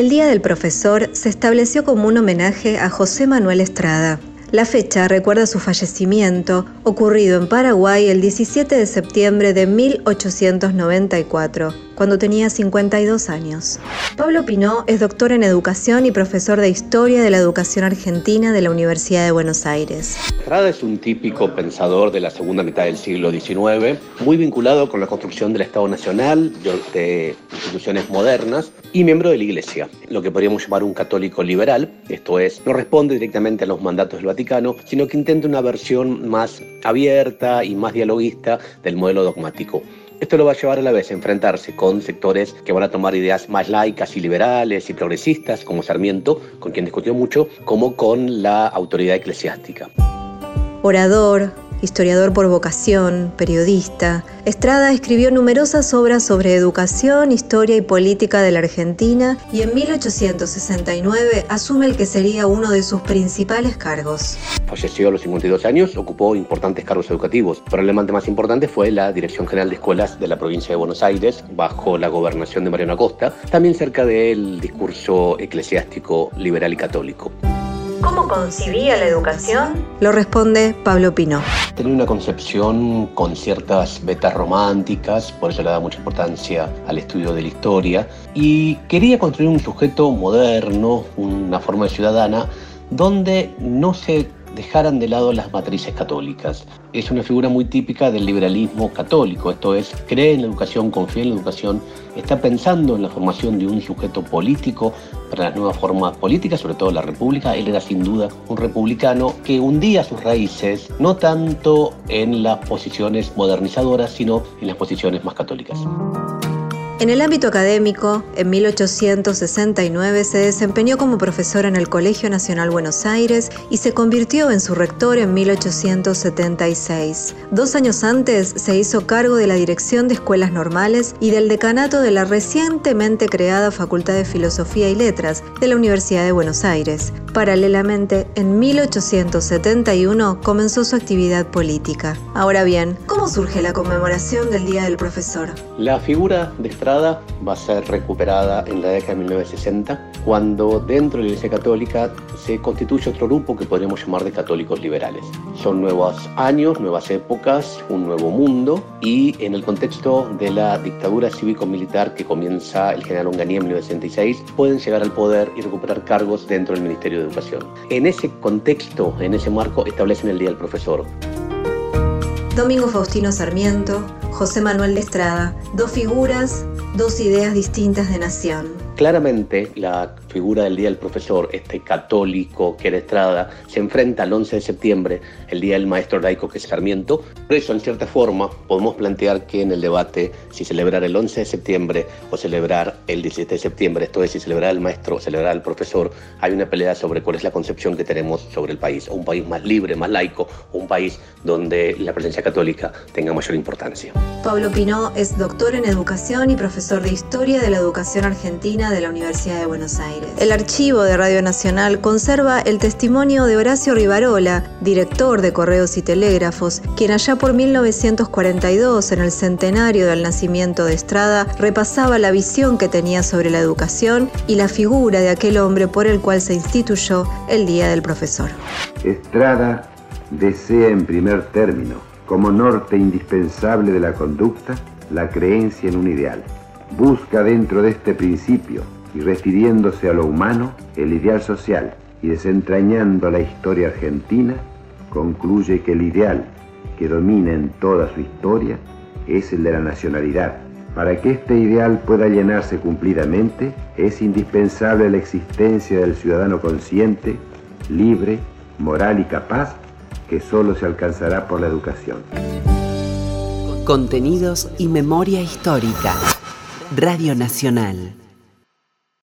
El Día del Profesor se estableció como un homenaje a José Manuel Estrada, la fecha recuerda su fallecimiento, ocurrido en Paraguay el 17 de septiembre de 1894, cuando tenía 52 años. Pablo Pinó es doctor en educación y profesor de historia de la educación argentina de la Universidad de Buenos Aires. Estrada es un típico pensador de la segunda mitad del siglo XIX, muy vinculado con la construcción del Estado Nacional, de instituciones modernas y miembro de la Iglesia, lo que podríamos llamar un católico liberal, esto es, no responde directamente a los mandatos del Vaticano, sino que intenta una versión más abierta y más dialoguista del modelo dogmático. Esto lo va a llevar a la vez a enfrentarse con sectores que van a tomar ideas más laicas y liberales y progresistas, como Sarmiento, con quien discutió mucho, como con la autoridad eclesiástica. Orador, historiador por vocación, periodista, Estrada escribió numerosas obras sobre educación, historia y política de la Argentina y en 1869 asume el que sería uno de sus principales cargos. Falleció a los 52 años, ocupó importantes cargos educativos. Probablemente más importante fue la Dirección General de Escuelas de la provincia de Buenos Aires, bajo la gobernación de Mariano Acosta, también cerca del discurso eclesiástico liberal y católico. ¿Cómo concibía la educación? Lo responde Pablo Pino. Tenía una concepción con ciertas vetas románticas, por eso le da mucha importancia al estudio de la historia, y quería construir un sujeto moderno, una forma de ciudadana, donde no se dejaran de lado las matrices católicas. Es una figura muy típica del liberalismo católico, esto es, cree en la educación, confía en la educación, está pensando en la formación de un sujeto político para las nuevas formas políticas, sobre todo la república. Él era sin duda un republicano que hundía sus raíces no tanto en las posiciones modernizadoras, sino en las posiciones más católicas. En el ámbito académico, en 1869 se desempeñó como profesor en el Colegio Nacional Buenos Aires y se convirtió en su rector en 1876. Dos años antes se hizo cargo de la dirección de escuelas normales y del decanato de la recientemente creada Facultad de Filosofía y Letras de la Universidad de Buenos Aires. Paralelamente, en 1871 comenzó su actividad política. Ahora bien, ¿cómo surge la conmemoración del Día del Profesor? La figura de va a ser recuperada en la década de 1960, cuando dentro de la Iglesia Católica se constituye otro grupo que podríamos llamar de católicos liberales. Son nuevos años, nuevas épocas, un nuevo mundo y en el contexto de la dictadura cívico-militar que comienza el general Onganía en 1966, pueden llegar al poder y recuperar cargos dentro del Ministerio de Educación. En ese contexto, en ese marco, establecen el Día del Profesor. Domingo Faustino Sarmiento, José Manuel de Estrada, dos figuras, dos ideas distintas de nación. Claramente la figura del Día del Profesor, este católico que era Estrada, se enfrenta al 11 de septiembre, el Día del Maestro laico que es Sarmiento. Por eso, en cierta forma, podemos plantear que en el debate si celebrar el 11 de septiembre o celebrar el 17 de septiembre, esto es, si celebrar al maestro o celebrar al profesor, hay una pelea sobre cuál es la concepción que tenemos sobre el país. Un país más libre, más laico, un país donde la presencia católica tenga mayor importancia. Pablo Pinó es doctor en educación y profesor de historia de la educación argentina de la Universidad de Buenos Aires. El archivo de Radio Nacional conserva el testimonio de Horacio Rivarola, director de Correos y Telégrafos, quien allá por 1942, en el centenario del nacimiento de Estrada, repasaba la visión que tenía sobre la educación y la figura de aquel hombre por el cual se instituyó el Día del Profesor. Estrada desea en primer término, como norte indispensable de la conducta, la creencia en un ideal. Busca dentro de este principio y refiriéndose a lo humano, el ideal social, y desentrañando la historia argentina, concluye que el ideal que domina en toda su historia es el de la nacionalidad. Para que este ideal pueda llenarse cumplidamente, es indispensable la existencia del ciudadano consciente, libre, moral y capaz, que solo se alcanzará por la educación. Contenidos y memoria histórica. Radio Nacional.